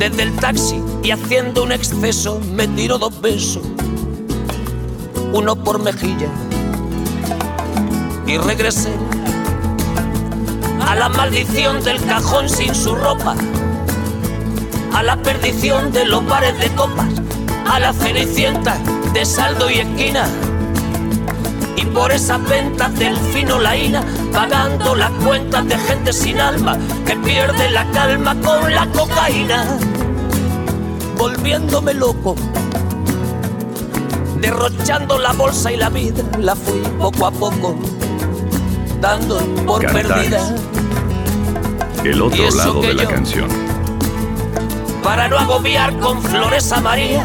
Desde el taxi y haciendo un exceso me tiro dos besos, uno por mejilla. Y regresé a la maldición del cajón sin su ropa, a la perdición de los bares de copas, a la cenicienta de saldo y esquina y por esas ventas del fino laína, pagando las cuentas de gente sin alma que pierde la calma con la cocaína, volviéndome loco, derrochando la bolsa y la vida, la fui poco a poco, dando por perdida. El otro lado de la canción. Para no agobiar con flores a María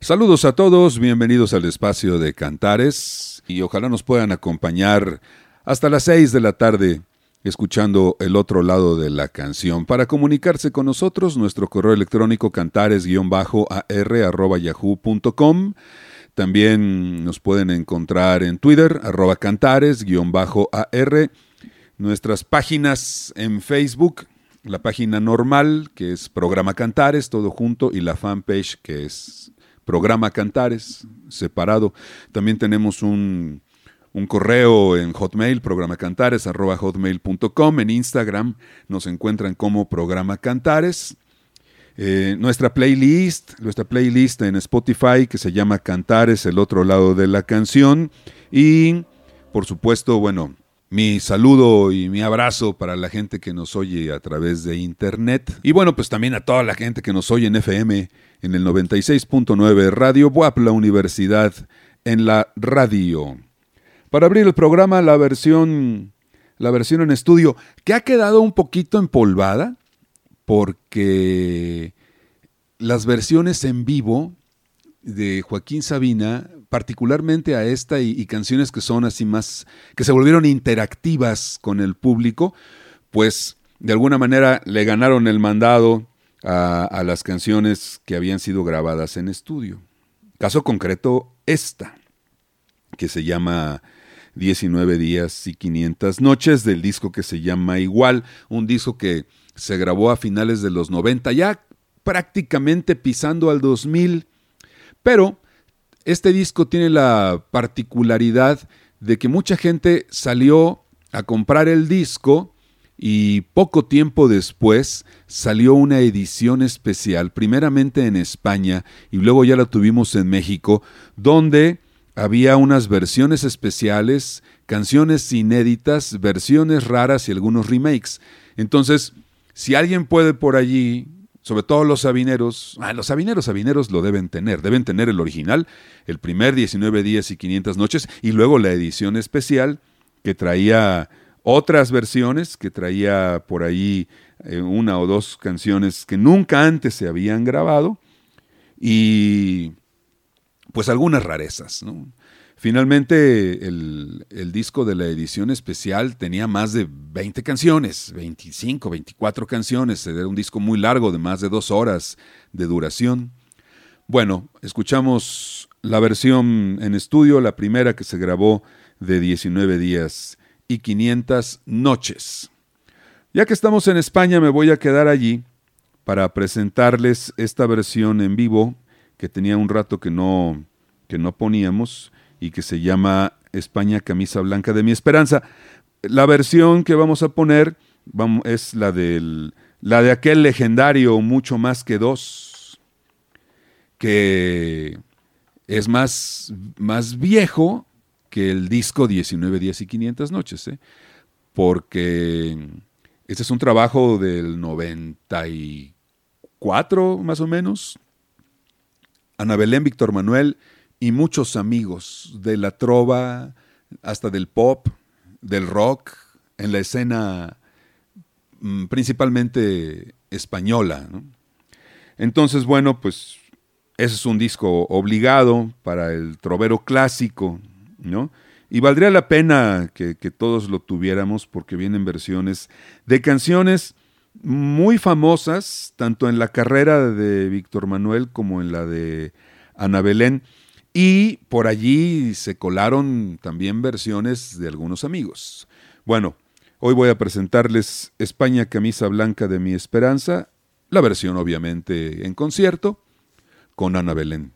Saludos a todos, bienvenidos al espacio de Cantares y ojalá nos puedan acompañar hasta las 6 de la tarde escuchando el otro lado de la canción. Para comunicarse con nosotros, nuestro correo electrónico cantares-ar.yahoo.com. También nos pueden encontrar en Twitter, arroba cantares-ar. Nuestras páginas en Facebook, la página normal, que es Programa Cantares, todo junto, y la fanpage, que es programa Cantares, separado. También tenemos un, correo en Hotmail, programacantares, arroba hotmail.com. En Instagram nos encuentran como programa Cantares. Eh, nuestra playlist, nuestra playlist en Spotify que se llama Cantares, el otro lado de la canción. Y, por supuesto, bueno, mi saludo y mi abrazo para la gente que nos oye a través de internet. Y bueno, pues también a toda la gente que nos oye en FM en el 96.9 Radio WAP, la universidad en la radio. Para abrir el programa, la versión, la versión en estudio, que ha quedado un poquito empolvada, porque las versiones en vivo de Joaquín Sabina, particularmente a esta y, canciones que son así más, que se volvieron interactivas con el público, pues de alguna manera le ganaron el mandado a, las canciones que habían sido grabadas en estudio. Caso concreto, esta, que se llama 19 días y 500 noches, del disco que se llama Igual, un disco que se grabó a finales de los 90, ya prácticamente pisando al 2000, pero este disco tiene la particularidad de que mucha gente salió a comprar el disco y poco tiempo después salió una edición especial, primeramente en España y luego ya la tuvimos en México, donde había unas versiones especiales, canciones inéditas, versiones raras y algunos remakes. Entonces, si alguien puede por allí, sobre todo los sabineros, ah, los sabineros sabineros lo deben tener, deben tener el original, el primer 19 días y 500 noches y luego la edición especial que traía otras versiones que traía por ahí eh, una o dos canciones que nunca antes se habían grabado y pues algunas rarezas. Finalmente el, disco de la edición especial tenía más de 20 canciones, 25, 24 canciones, era un disco muy largo de más de dos horas de duración. Bueno, escuchamos la versión en estudio, la primera que se grabó de 19 días y 500 noches. Ya que estamos en España, me voy a quedar allí para presentarles esta versión en vivo que tenía un rato que no, que no poníamos y que se llama España Camisa Blanca de mi Esperanza. La versión que vamos a poner es la, del, la de aquel legendario Mucho más que dos, que es más, más viejo, que el disco 19 días y 500 noches, ¿eh? porque este es un trabajo del 94 más o menos. Ana Belén, Víctor Manuel y muchos amigos de la trova, hasta del pop, del rock, en la escena mm, principalmente española. Entonces, bueno, pues ese es un disco obligado para el trovero clásico ¿no? Y valdría la pena que, todos lo tuviéramos porque vienen versiones de canciones muy famosas, tanto en la carrera de Víctor Manuel como en la de Ana Belén. Y por allí se colaron también versiones de algunos amigos. Bueno, hoy voy a presentarles España Camisa Blanca de mi Esperanza, la versión obviamente en concierto, con Ana Belén.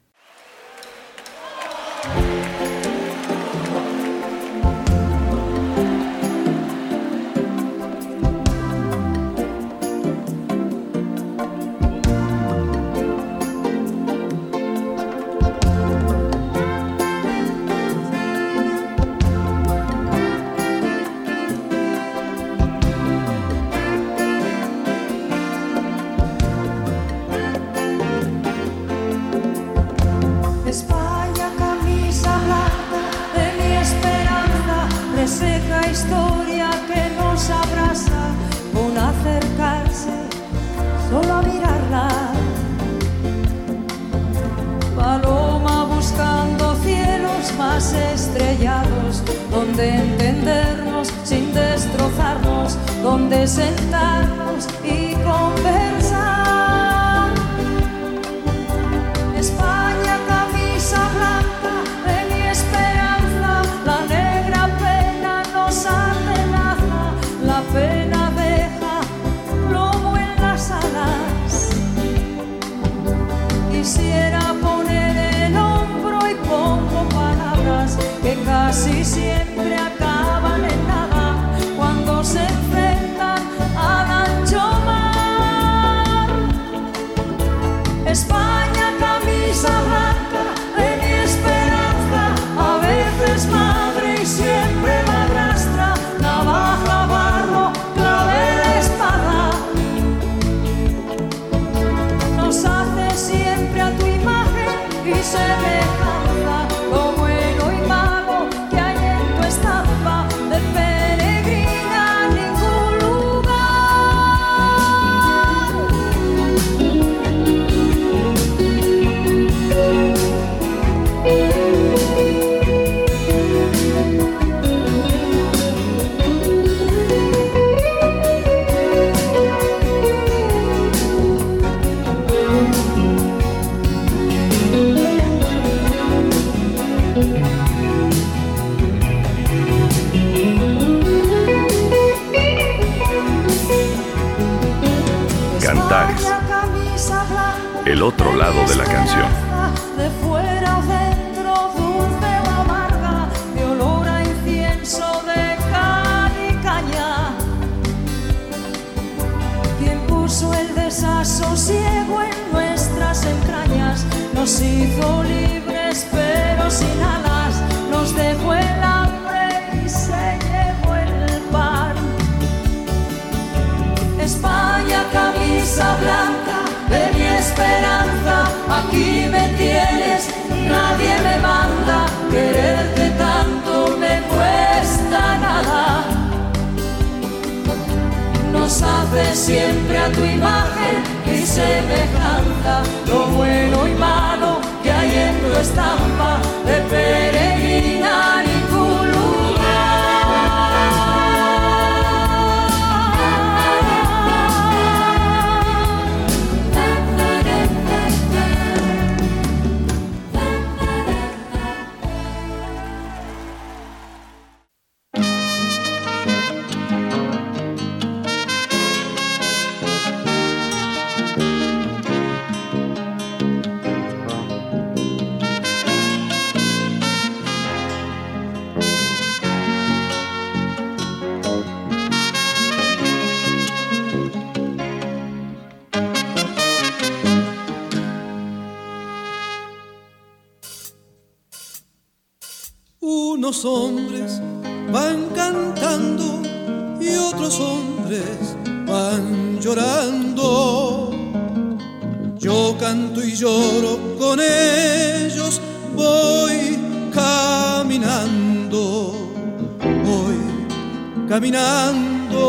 caminando.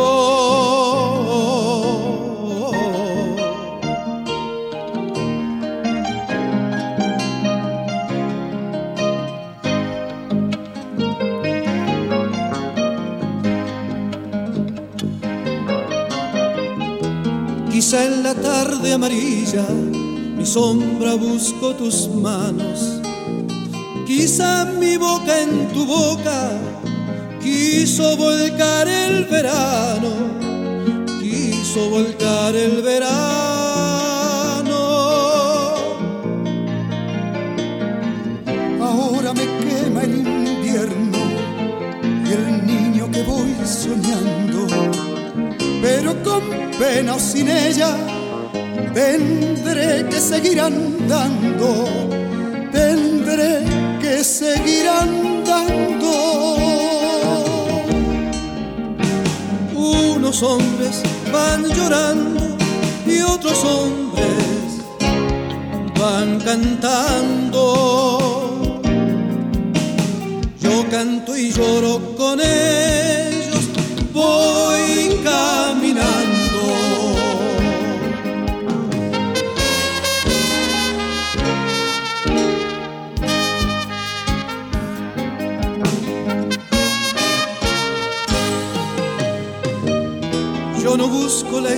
Quizá en la tarde amarilla mi sombra busco tus manos. Quizá mi boca en tu boca quiso volcar el verano, quiso volcar el verano. Ahora me quema el invierno y el niño que voy soñando, pero con pena o sin ella tendré que seguir andando, tendré que seguir andando. Algunos hombres van llorando y otros hombres van cantando. Yo canto y lloro con ellos, voy caminando.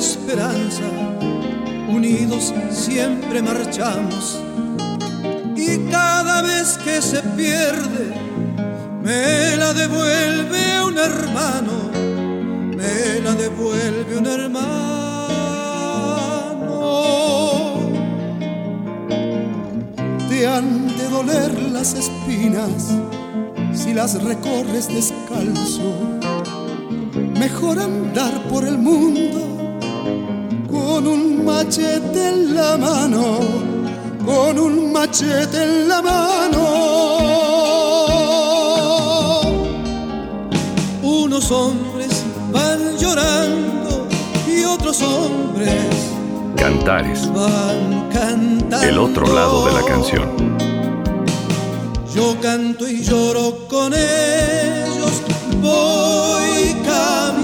Esperanza, unidos siempre marchamos. Y cada vez que se pierde, me la devuelve un hermano, me la devuelve un hermano. Te han de doler las espinas si las recorres descalzo. Mejor andar por el mundo con un machete en la mano, con un machete en la mano. Unos hombres van llorando y otros hombres Cantares, van cantando. el otro lado de la canción. Yo canto y lloro con ellos, voy caminando.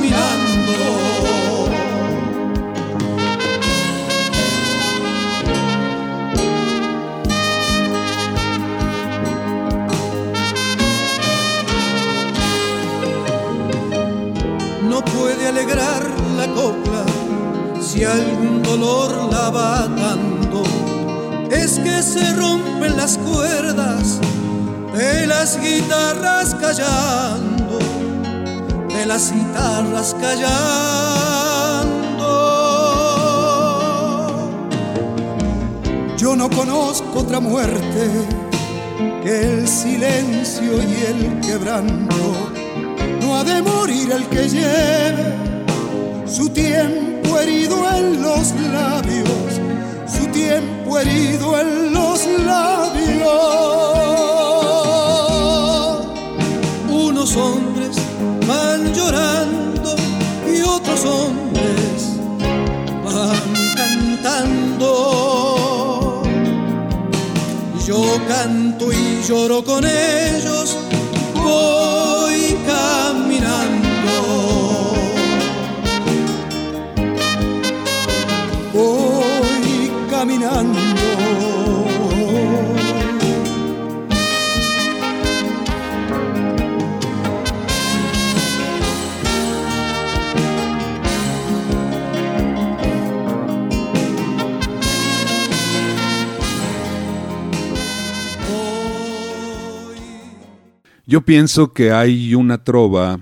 La copla si algún dolor la va dando. Es que se rompen las cuerdas de las guitarras callando, de las guitarras callando. Yo no conozco otra muerte que el silencio y el quebranto. No ha de morir el que lleve su tiempo herido en los labios, su tiempo herido en los labios. Unos hombres van llorando y otros hombres van cantando. Yo canto y lloro con ellos, Yo pienso que hay una trova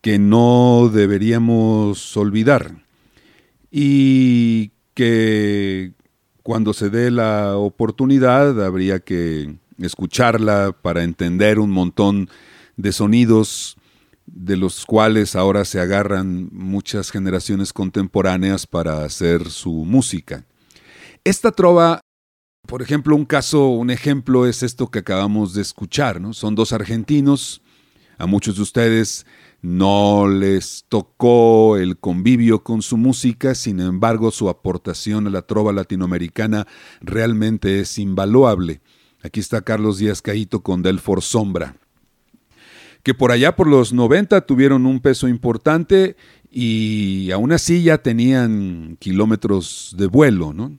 que no deberíamos olvidar y que cuando se dé la oportunidad habría que escucharla para entender un montón de sonidos de los cuales ahora se agarran muchas generaciones contemporáneas para hacer su música. Esta trova por ejemplo, un caso, un ejemplo es esto que acabamos de escuchar, ¿no? Son dos argentinos, a muchos de ustedes no les tocó el convivio con su música, sin embargo su aportación a la trova latinoamericana realmente es invaluable. Aquí está Carlos Díaz Caíto con Delfor Sombra, que por allá por los 90 tuvieron un peso importante y aún así ya tenían kilómetros de vuelo, ¿no?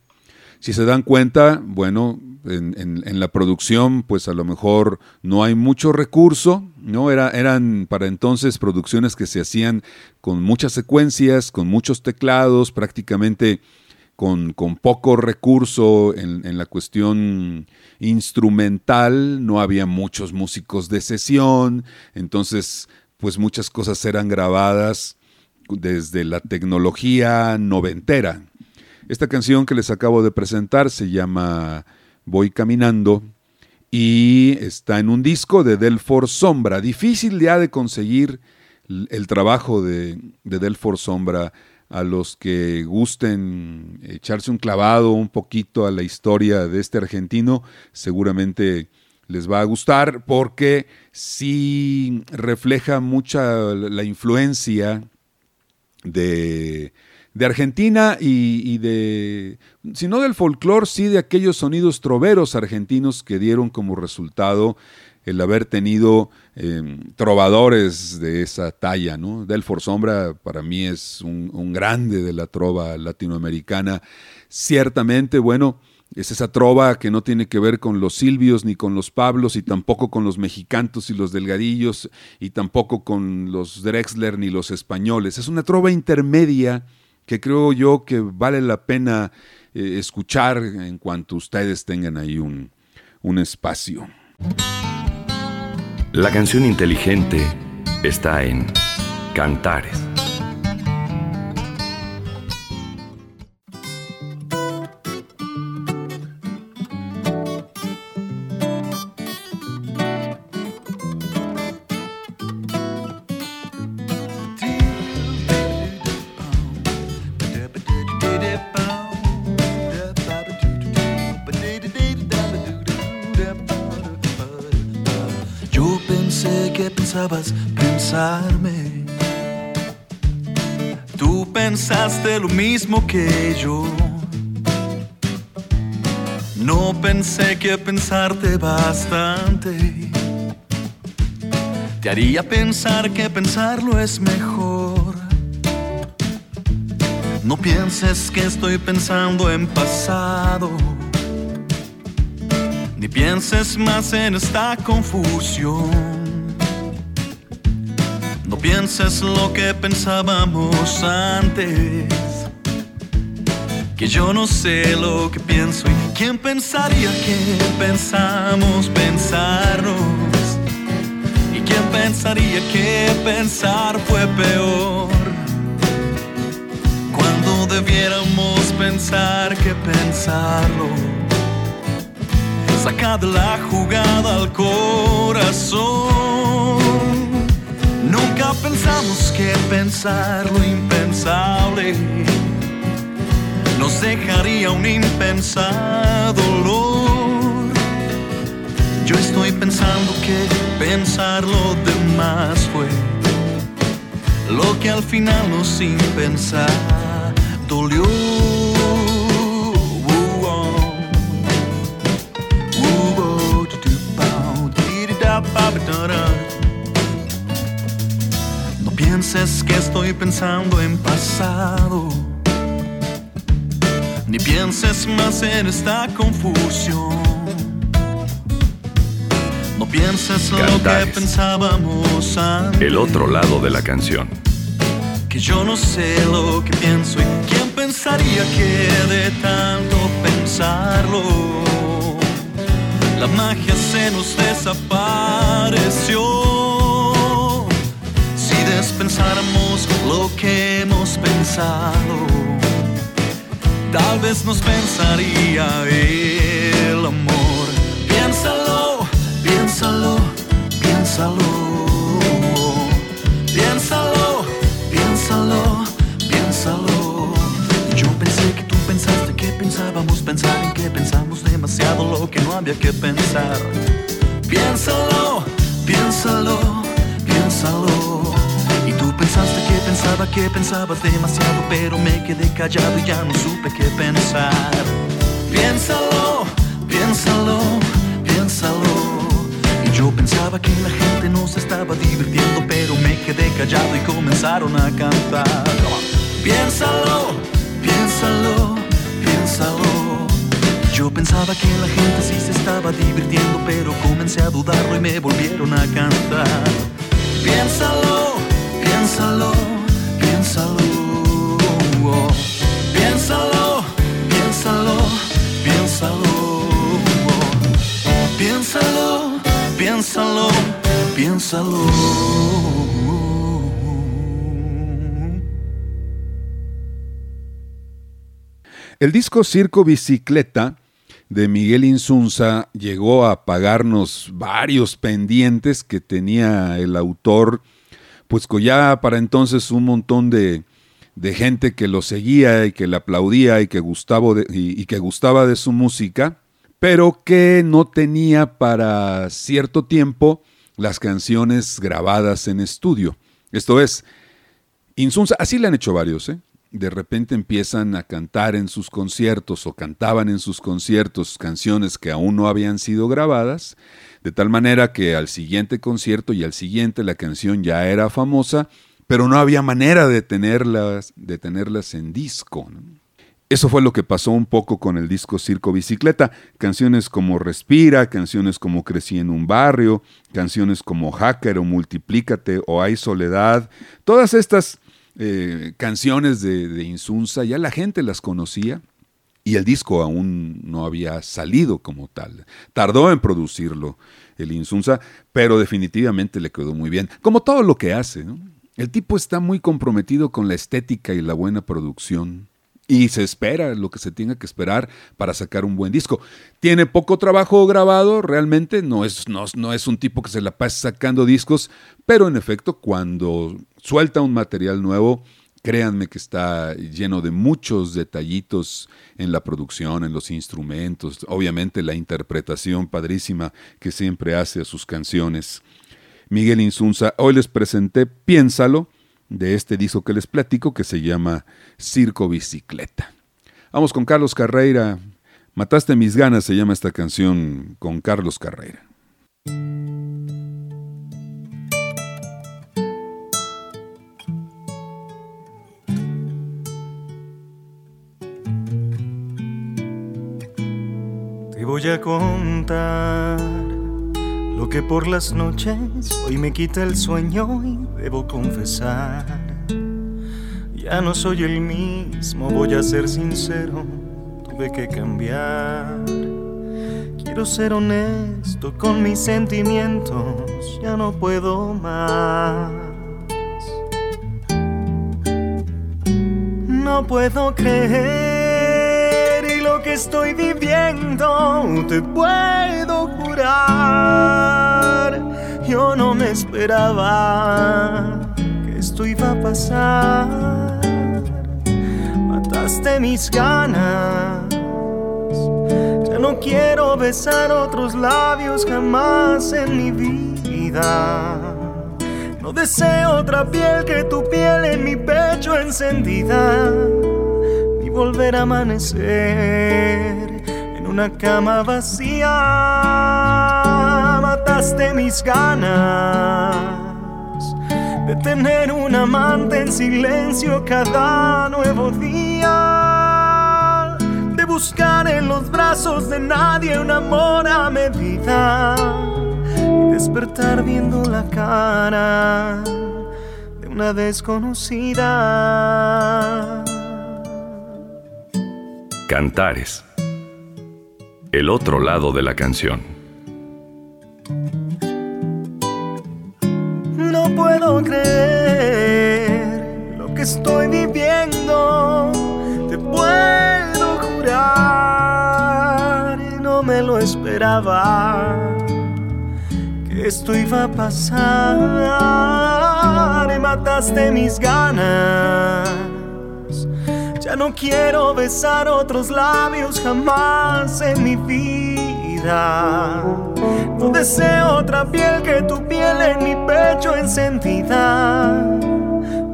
Si se dan cuenta, bueno, en, la producción, pues a lo mejor no hay mucho recurso, ¿no? Era, eran para entonces producciones que se hacían con muchas secuencias, con muchos teclados, prácticamente con, con poco recurso en, la cuestión instrumental, no había muchos músicos de sesión, entonces, pues muchas cosas eran grabadas desde la tecnología noventera, esta canción que les acabo de presentar se llama Voy Caminando y está en un disco de Delfor Sombra. Difícil ya de conseguir el trabajo de, de Delfor Sombra a los que gusten echarse un clavado un poquito a la historia de este argentino, seguramente les va a gustar porque sí refleja mucha la influencia de de Argentina y, de, si no del folclore, sí de aquellos sonidos troveros argentinos que dieron como resultado el haber tenido eh, trovadores de esa talla, ¿no? Delfor Sombra para mí es un, un, grande de la trova latinoamericana. Ciertamente, bueno, es esa trova que no tiene que ver con los silvios ni con los pablos y tampoco con los mexicantos y los delgadillos y tampoco con los Drexler ni los españoles. Es una trova intermedia que creo yo que vale la pena eh, escuchar en cuanto ustedes tengan ahí un, un espacio. La canción inteligente está en Cantares. Pensarme. Tú pensaste lo mismo que yo. No pensé que pensarte bastante te haría pensar que pensarlo es mejor. No pienses que estoy pensando en pasado, pienses más en esta confusión. No pienses lo que pensábamos antes. Que yo no sé lo que pienso y quién pensaría que pensamos pensarnos. Y quién pensaría que pensar fue peor. Cuando debiéramos pensar que pensarlo. Saca de la jugada al corazón. Nunca pensamos que pensar lo impensable nos dejaría un impensado dolor. Yo estoy pensando que pensar lo demás fue lo que al final nos sin pensar dolió. Pienses que estoy pensando en pasado, ni pienses más en esta confusión. No pienses lo que pensábamos antes. El otro lado de la canción. Que yo no sé lo que pienso y quién pensaría que de tanto pensarlo, la magia se nos desapareció pensáramos lo que hemos pensado, tal vez nos pensaría el amor. Piénsalo, piénsalo, piénsalo. Piénsalo, piénsalo, piénsalo. Yo pensé que tú pensaste que pensábamos pensar en que pensamos demasiado lo que no había que pensar. Piénsalo, piénsalo, piénsalo pensaste que pensaba que pensabas demasiado, pero me quedé callado y ya no supe qué pensar. Piénsalo, piénsalo, piénsalo. Y yo pensaba que la gente no se estaba divirtiendo, pero me quedé callado y comenzaron a cantar. Piénsalo, piénsalo, piénsalo. Yo pensaba que la gente sí se estaba divirtiendo, pero comencé a dudarlo y me volvieron a cantar. Piénsalo Piénsalo, piénsalo. piénsalo, piénsalo, piénsalo. piénsalo, piénsalo, piénsalo. El disco Circo Bicicleta de Miguel Insunza llegó a pagarnos varios pendientes que tenía el autor pues ya para entonces un montón de, gente que lo seguía y que le aplaudía y que, gustaba de, y, que gustaba de su música, pero que no tenía para cierto tiempo las canciones grabadas en estudio. Esto es, Insunza, así le han hecho varios, ¿eh? de repente empiezan a cantar en sus conciertos o cantaban en sus conciertos canciones que aún no habían sido grabadas de tal manera que al siguiente concierto y al siguiente la canción ya era famosa, pero no había manera de tenerlas, de tenerlas en disco. Eso fue lo que pasó un poco con el disco Circo Bicicleta. Canciones como Respira, canciones como Crecí en un barrio, canciones como Hacker o Multiplícate o Hay Soledad. Todas estas eh, canciones de, de Insunza, ya la gente las conocía y el disco aún no había salido como tal. Tardó en producirlo el Insunza, pero definitivamente le quedó muy bien, como todo lo que hace. El tipo está muy comprometido con la estética y la buena producción. Y se espera lo que se tenga que esperar para sacar un buen disco. Tiene poco trabajo grabado, realmente, no es, no, no es un tipo que se la pase sacando discos, pero en efecto, cuando suelta un material nuevo, Créanme que está lleno de muchos detallitos en la producción, en los instrumentos, obviamente la interpretación padrísima que siempre hace a sus canciones. Miguel Insunza, hoy les presenté Piénsalo, de este disco que les platico que se llama Circo Bicicleta. Vamos con Carlos Carreira. Mataste mis ganas, se llama esta canción con Carlos Carreira. Te voy a contar lo que por las noches hoy me quita el sueño y debo confesar. Ya no soy el mismo, voy a ser sincero, tuve que cambiar. Quiero ser honesto con mis sentimientos, ya no puedo más. No puedo creer que estoy viviendo, te puedo jurar. Yo no me esperaba que esto iba a pasar. Mataste mis ganas. Ya no quiero besar otros labios jamás en mi vida. No deseo otra piel que tu piel en mi pecho encendida volver a amanecer en una cama vacía. Mataste mis ganas de tener un amante en silencio cada nuevo día. De buscar en los brazos de nadie un amor a medida. Y despertar viendo la cara de una desconocida. Cantares. El otro lado de la canción. No puedo creer lo que estoy viviendo. Te puedo jurar, no me lo esperaba. Que esto iba a pasar. Mataste mis ganas ya no quiero besar otros labios jamás en mi vida. No deseo otra piel que tu piel en mi pecho encendida.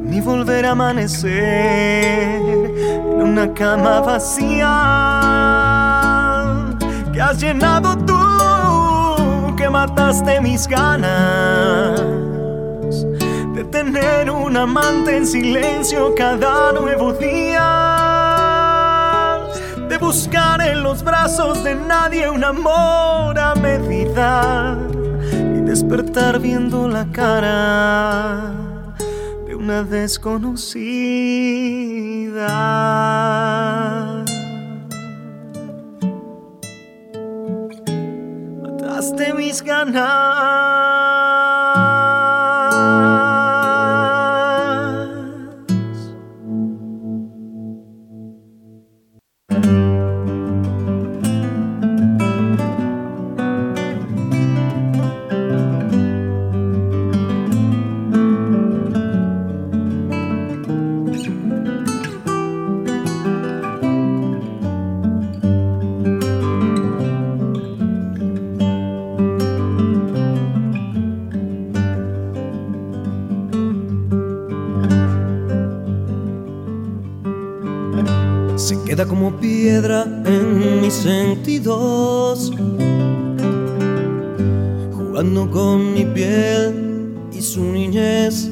Ni volver a amanecer en una cama vacía que has llenado tú, que mataste mis ganas tener un amante en silencio cada nuevo día, de buscar en los brazos de nadie un amor a medida y despertar viendo la cara de una desconocida. Mataste mis ganas. En mis sentidos, jugando con mi piel y su niñez.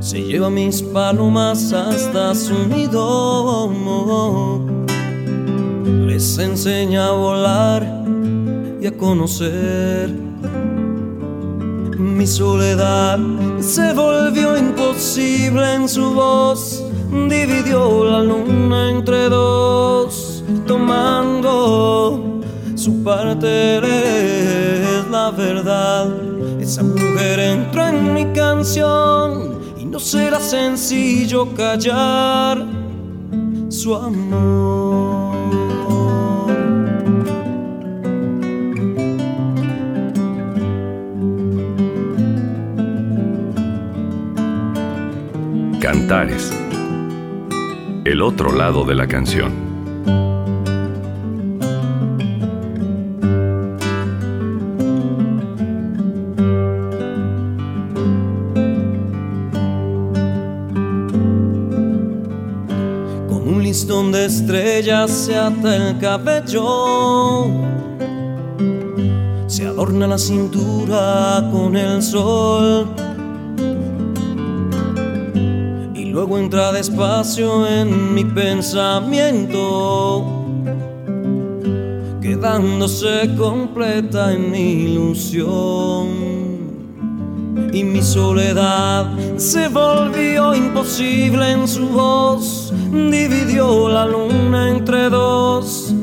Se lleva mis palomas hasta su nido, les enseña a volar y a conocer Mi soledad se volvió imposible en su voz, dividió la luna entre dos, tomando su parte es la verdad. Esa mujer entró en mi canción y no será sencillo callar su amor. Cantares. El otro lado de la canción. Con un listón de estrellas se ata el cabello. Se adorna la cintura con el sol Luego entra despacio en mi pensamiento, quedándose completa en mi ilusión. Y mi soledad se volvió imposible en su voz, dividió la luna entre dos,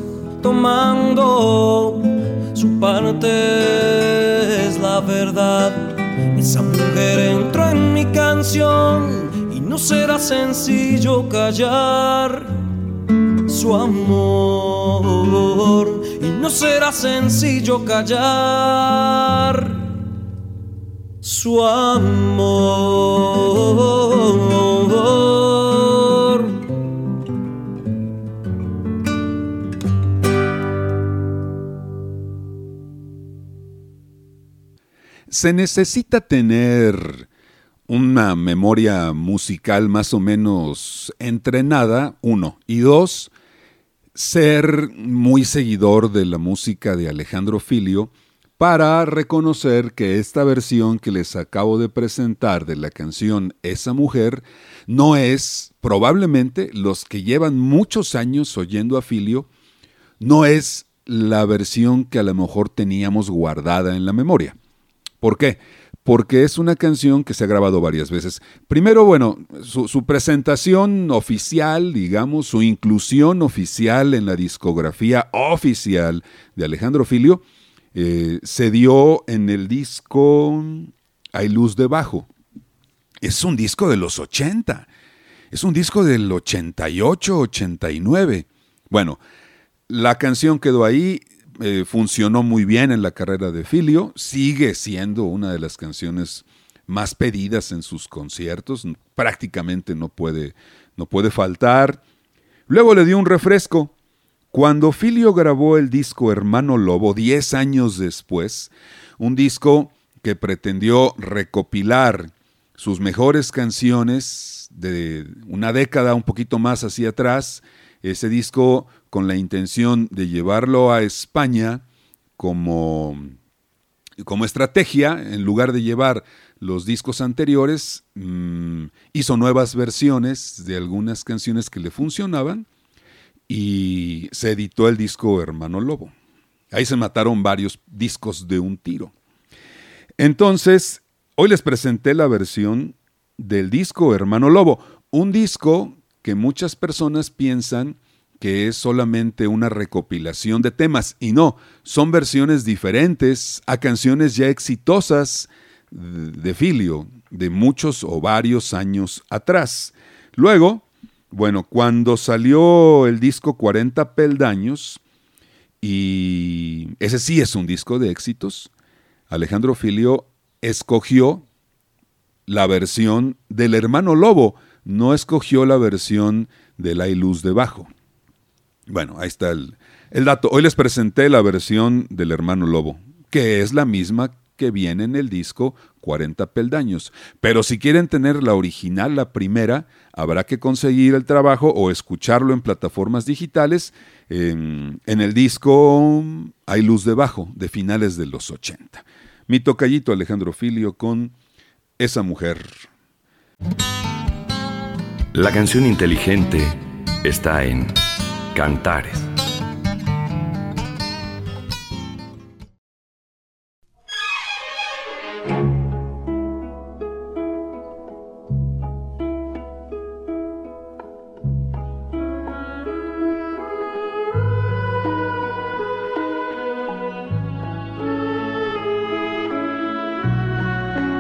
tomando su parte es la verdad. Esa mujer entró en mi canción será sencillo callar su amor y no será sencillo callar su amor. Se necesita tener una memoria musical más o menos entrenada, uno. Y dos, ser muy seguidor de la música de Alejandro Filio para reconocer que esta versión que les acabo de presentar de la canción Esa mujer no es, probablemente, los que llevan muchos años oyendo a Filio, no es la versión que a lo mejor teníamos guardada en la memoria. ¿Por qué? Porque es una canción que se ha grabado varias veces. Primero, bueno, su, presentación oficial, digamos, su inclusión oficial en la discografía oficial de Alejandro Filio, eh, se dio en el disco Hay luz debajo. Es un disco de los 80. Es un disco del 88, 89. Bueno, la canción quedó ahí, eh, funcionó muy bien en la carrera de Filio, sigue siendo una de las canciones más pedidas en sus conciertos, prácticamente no puede, no puede faltar. Luego le dio un refresco. Cuando Filio grabó el disco Hermano Lobo, 10 años después, un disco que pretendió recopilar sus mejores canciones de una década un poquito más hacia atrás, ese disco con la intención de llevarlo a España como, como estrategia, en lugar de llevar los discos anteriores, mm, hizo nuevas versiones de algunas canciones que le funcionaban y se editó el disco Hermano Lobo. Ahí se mataron varios discos de un tiro. Entonces, hoy les presenté la versión del disco Hermano Lobo, un disco que muchas personas piensan que es solamente una recopilación de temas y no, son versiones diferentes a canciones ya exitosas de Filio de muchos o varios años atrás. Luego, bueno, cuando salió el disco 40 peldaños, y ese sí es un disco de éxitos, Alejandro Filio escogió la versión del hermano Lobo, no escogió la versión de La Luz debajo. Bueno, ahí está el, dato. Hoy les presenté la versión del hermano Lobo, que es la misma que viene en el disco 40 peldaños. Pero si quieren tener la original, la primera, habrá que conseguir el trabajo o escucharlo en plataformas digitales. En, en el disco Hay luz debajo, de finales de los 80. Mi tocallito Alejandro Filio con Esa mujer. La canción inteligente está en Cantares.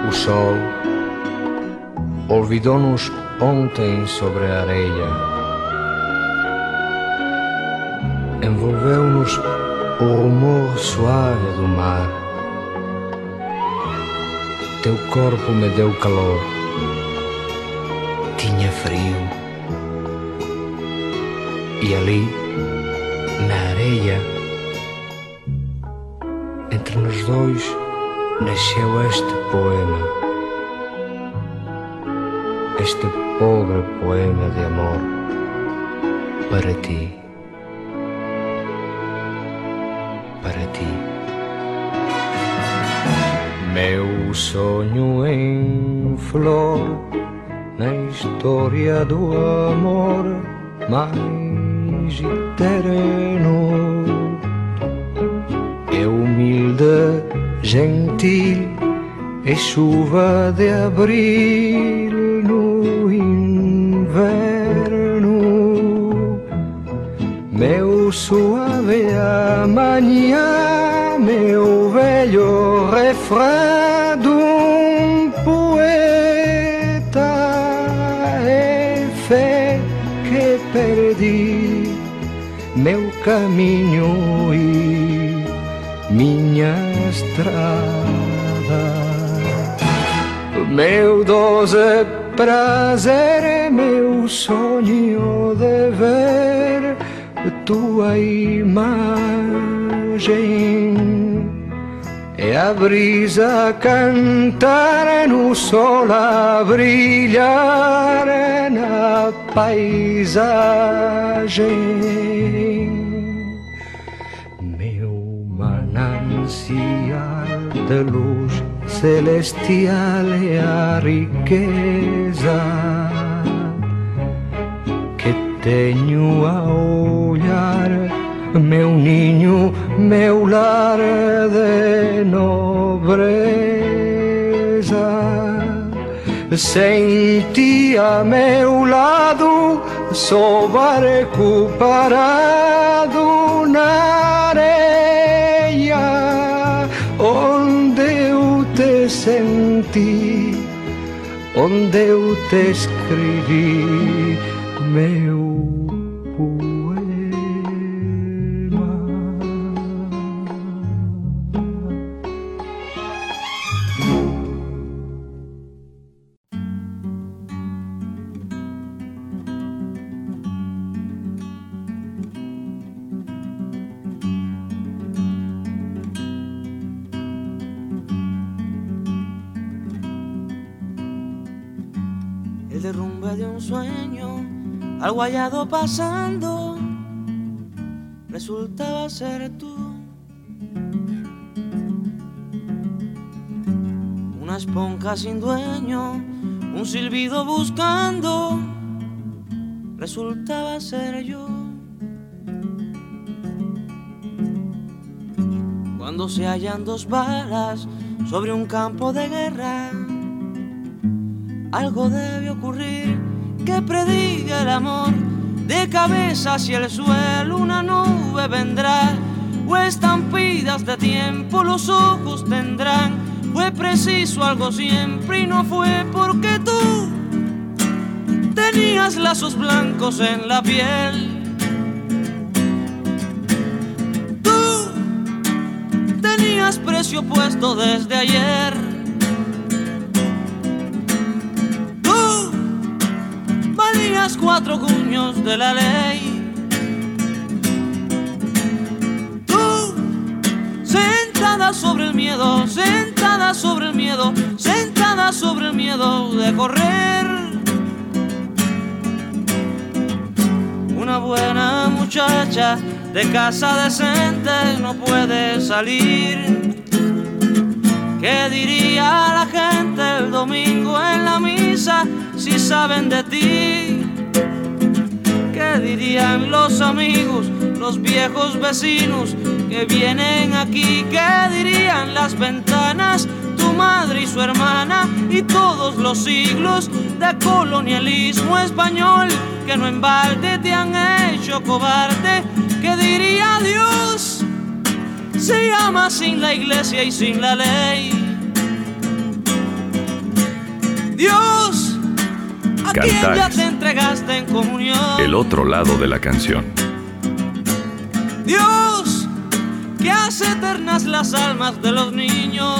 O sol olvidou-nos ontem sobre a areia envolveu-nos o rumor suave do mar. Teu corpo me deu calor, tinha frio, e ali, na areia, entre nós dois, nasceu este poema. Este pobre poema de amor para ti, Meu sonho em flor na história do amor mais eterno. É humilde, gentil, é chuva de abril Meu suave amanhã, meu velho refrão caminho e minha estrada. Meu doce prazer, meu sonho de ver tua imagem é a brisa cantar no sol a brilhar na paisagem. Manancial de luz celestial a riqueza tenho a olhar meu ninho, meu lar de nobreza. Senti a meu lado, sou barco parado senti, onde eu te escrevi meu al guayado pasando, resultaba ser tú. Una esponja sin dueño, un silbido buscando, resultaba ser yo. Cuando se hallan dos balas sobre un campo de guerra, algo debe ocurrir que prediga el amor. De cabeza hacia el suelo una nube vendrá, o estampidas de tiempo los ojos tendrán. Fue preciso algo siempre y no fue porque tú tenías lazos blancos en la piel. Tú tenías precio puesto desde ayer. Cuatro cuños de la ley. Tú, sentada sobre el miedo, sentada sobre el miedo, sentada sobre el miedo de correr. Una buena muchacha de casa decente no puede salir. ¿Qué diría la gente el domingo en la misa si saben de ti? ¿Qué dirían los amigos, los viejos vecinos que vienen aquí? ¿Qué dirían las ventanas, tu madre y su hermana y todos los siglos de colonialismo español que no en balde te han hecho cobarde? ¿Qué diría Dios? Se llama sin la iglesia y sin la ley. Dios, El otro lado de la canción. Dios, que hace eternas las almas de los niños.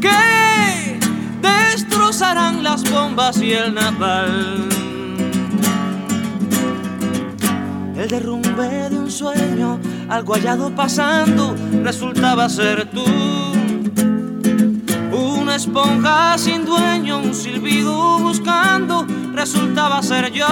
Que destrozarán las bombas y el napal. El derrumbe de un sueño, algo hallado pasando, resultaba ser tú. Una esponja sin dueño, un silbido buscando, resultaba ser yo.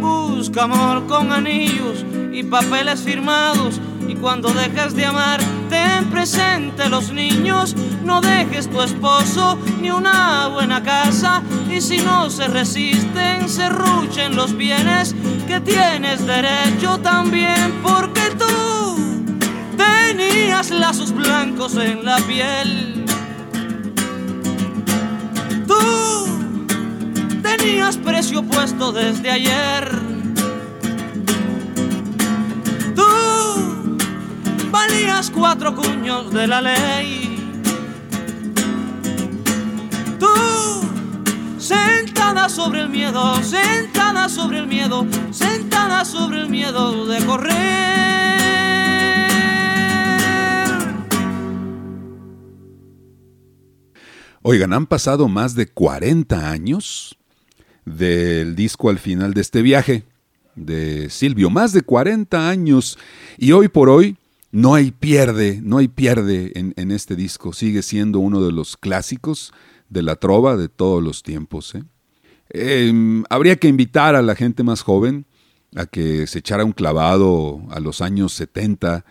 Busca amor con anillos y papeles firmados y cuando dejes de amar, ten presente los niños. No dejes tu esposo ni una buena casa. Y si no se resisten, se ruchen los bienes que tienes derecho también. Porque tú tenías lazos blancos en la piel. Tú tenías precio puesto desde ayer valías cuatro cuños de la ley. Tú, sentada sobre el miedo, sentada sobre el miedo, sentada sobre el miedo de correr. Oigan, han pasado más de 40 años del disco al final de este viaje de Silvio, más de 40 años y hoy por hoy no hay pierde, no hay pierde en, este disco. Sigue siendo uno de los clásicos de la trova de todos los tiempos. ¿eh? Em, habría que invitar a la gente más joven a que se echara un clavado a los años 70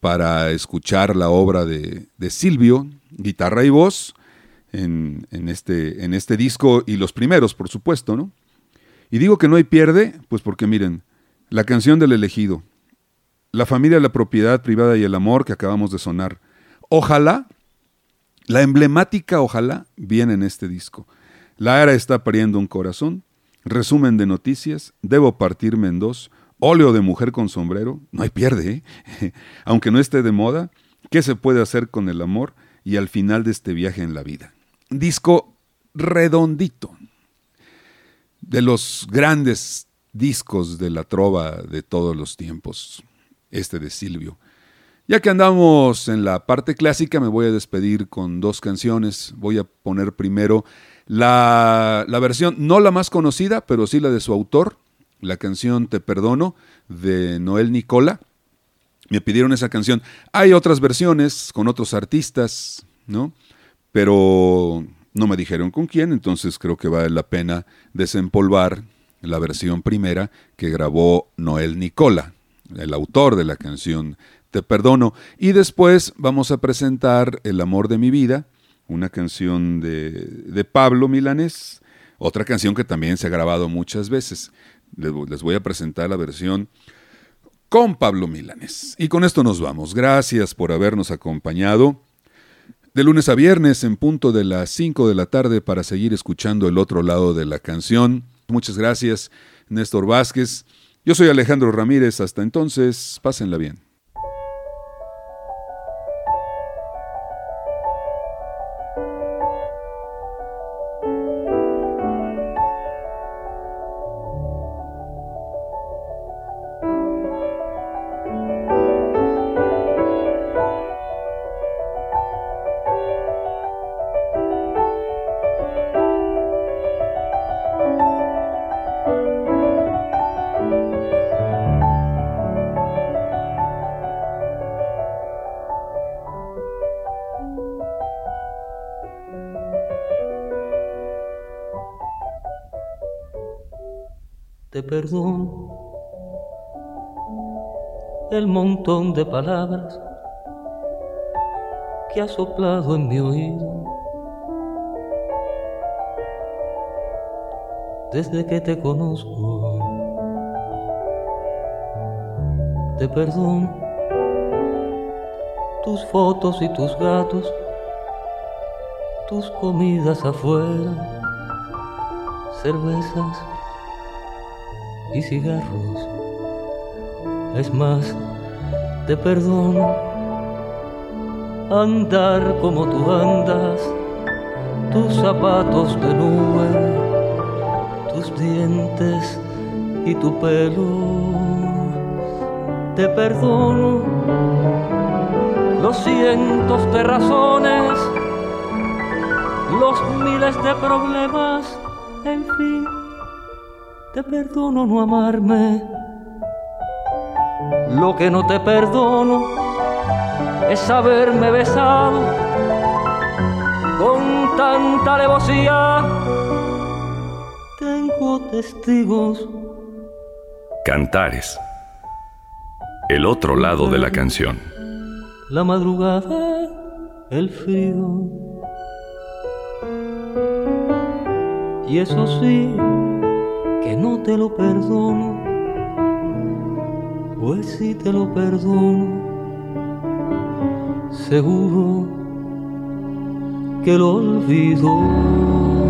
para escuchar la obra de, Silvio, guitarra y voz, en, este, en este disco y los primeros, por supuesto, ¿no? Y digo que no hay pierde, pues porque miren, la canción del elegido, la familia, la propiedad privada y el amor que acabamos de sonar. Ojalá, la emblemática ojalá viene en este disco. La era está pariendo un corazón, resumen de noticias, debo partirme en dos, óleo de mujer con sombrero, no hay pierde, ¿eh? aunque no esté de moda, ¿qué se puede hacer con el amor y al final de este viaje en la vida? Disco redondito, de los grandes discos de la trova de todos los tiempos este de Silvio. Ya que andamos en la parte clásica, me voy a despedir con dos canciones. Voy a poner primero la, versión, no la más conocida, pero sí la de su autor, la canción Te Perdono de Noel Nicola. Me pidieron esa canción. Hay otras versiones con otros artistas, ¿no? Pero no me dijeron con quién, entonces creo que vale la pena desempolvar la versión primera que grabó Noel Nicola el autor de la canción Te Perdono. Y después vamos a presentar El Amor de mi Vida, una canción de, de Pablo Milanés, otra canción que también se ha grabado muchas veces. Les voy a presentar la versión con Pablo Milanés. Y con esto nos vamos. Gracias por habernos acompañado. De lunes a viernes en punto de las 5 de la tarde para seguir escuchando el otro lado de la canción. Muchas gracias, Néstor Vázquez. Yo soy Alejandro Ramírez, hasta entonces, pásenla bien. El montón de palabras que ha soplado en mi oído desde que te conozco. Te perdón tus fotos y tus gatos, tus comidas afuera, cervezas y cigarros. Es más, te perdono andar como tú andas, tus zapatos de nube, tus dientes y tu pelo. Te perdono los cientos de razones, los miles de problemas, en fin, te perdono no amarme. Lo que no te perdono es haberme besado con tanta alevosía. Tengo testigos. Cantares. El otro lado de la canción. La madrugada, el frío. Y eso sí, que no te lo perdono. Pues si te lo perdono, seguro que lo olvido.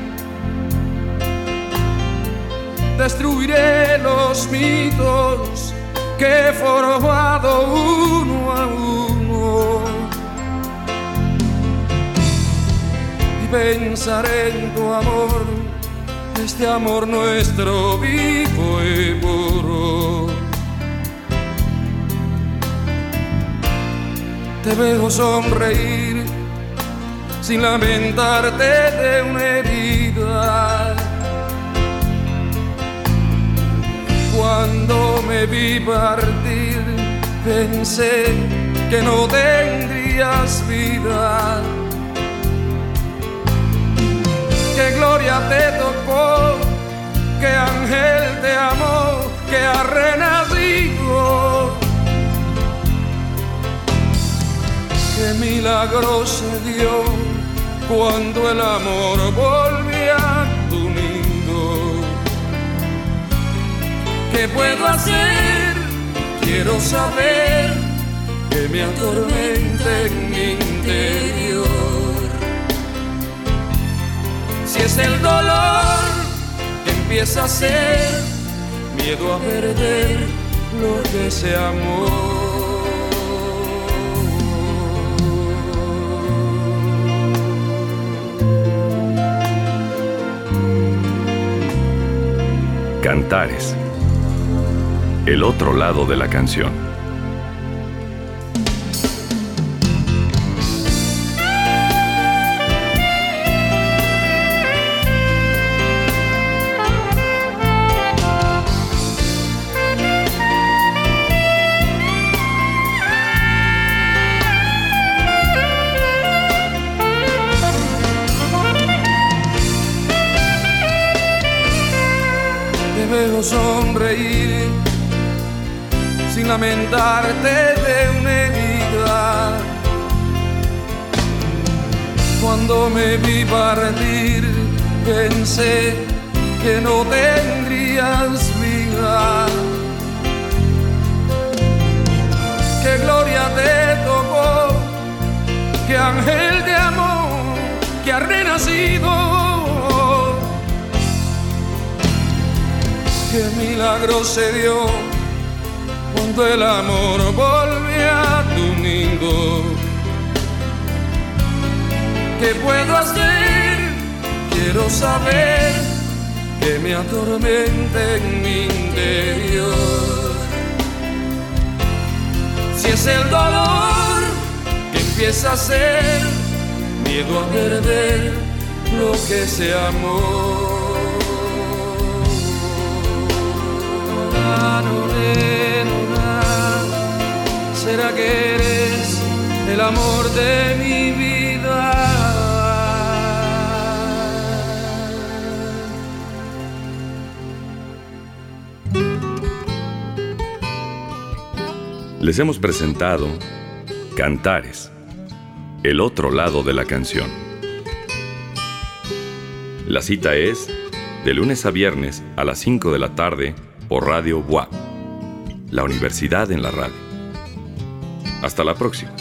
destruiré los mitos que he formado uno a uno. Y pensaré en tu amor, este amor nuestro vivo y puro. Te veo sonreír sin lamentarte de una herida Cuando me vi partir, pensé que no tendrías vida. Que gloria te tocó, que ángel te amó, que ha renacido. Que milagro se dio cuando el amor volvía ¿Qué puedo hacer? Quiero saber que me atormenta en mi interior. Si es el dolor empieza a ser miedo a perder lo que se amó. Cantares el otro lado de la canción. Te veo sonreír lamentarte de una herida. Cuando me vi partir, pensé que no tendrías vida. Que gloria te tocó, que ángel de amor que ha renacido qué milagro se dio cuando el amor volvió a tu nido. ¿Qué puedo hacer? Quiero saber que me atormente en mi interior. Si es el dolor que empieza a ser miedo a perder lo que se amó. ¿Será que eres el amor de mi vida? Les hemos presentado Cantares, el otro lado de la canción. La cita es de lunes a viernes a las 5 de la tarde por Radio Bois, la universidad en la radio. Hasta la próxima.